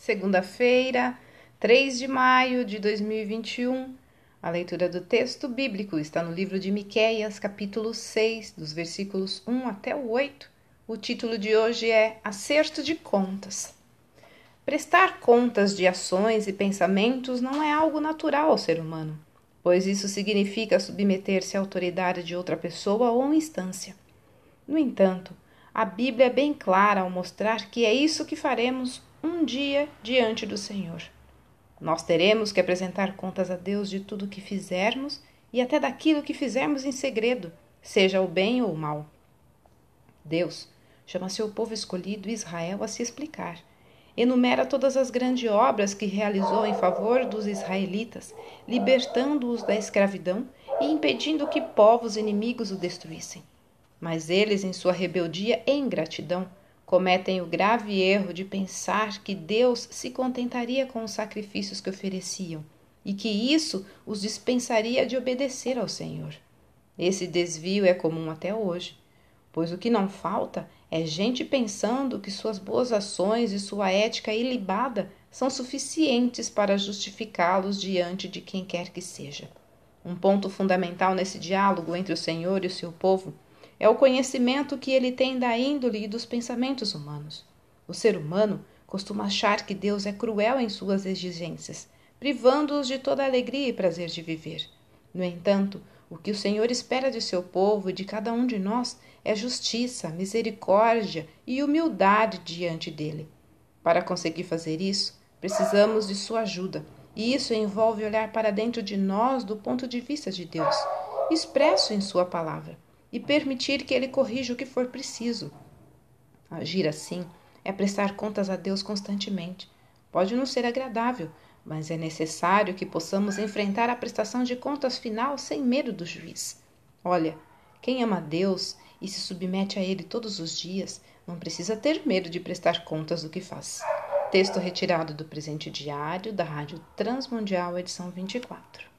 segunda-feira, 3 de maio de 2021. A leitura do texto bíblico está no livro de Miqueias, capítulo 6, dos versículos 1 até o 8. O título de hoje é Acerto de Contas. Prestar contas de ações e pensamentos não é algo natural ao ser humano, pois isso significa submeter-se à autoridade de outra pessoa ou instância. No entanto, a Bíblia é bem clara ao mostrar que é isso que faremos um dia diante do Senhor. Nós teremos que apresentar contas a Deus de tudo o que fizermos e até daquilo que fizermos em segredo, seja o bem ou o mal. Deus chama seu povo escolhido Israel a se explicar. Enumera todas as grandes obras que realizou em favor dos israelitas, libertando-os da escravidão e impedindo que povos inimigos o destruíssem. Mas eles, em sua rebeldia e ingratidão, cometem o grave erro de pensar que Deus se contentaria com os sacrifícios que ofereciam e que isso os dispensaria de obedecer ao Senhor. Esse desvio é comum até hoje, pois o que não falta é gente pensando que suas boas ações e sua ética ilibada são suficientes para justificá-los diante de quem quer que seja. Um ponto fundamental nesse diálogo entre o Senhor e o seu povo é o conhecimento que ele tem da índole e dos pensamentos humanos. O ser humano costuma achar que Deus é cruel em suas exigências, privando-os de toda a alegria e prazer de viver. No entanto, o que o Senhor espera de seu povo e de cada um de nós é justiça, misericórdia e humildade diante dele. Para conseguir fazer isso, precisamos de sua ajuda, e isso envolve olhar para dentro de nós do ponto de vista de Deus, expresso em Sua palavra e permitir que ele corrija o que for preciso. Agir assim é prestar contas a Deus constantemente. Pode não ser agradável, mas é necessário que possamos enfrentar a prestação de contas final sem medo do juiz. Olha, quem ama Deus e se submete a Ele todos os dias não precisa ter medo de prestar contas do que faz. Texto retirado do presente diário da Rádio Transmundial, edição 24.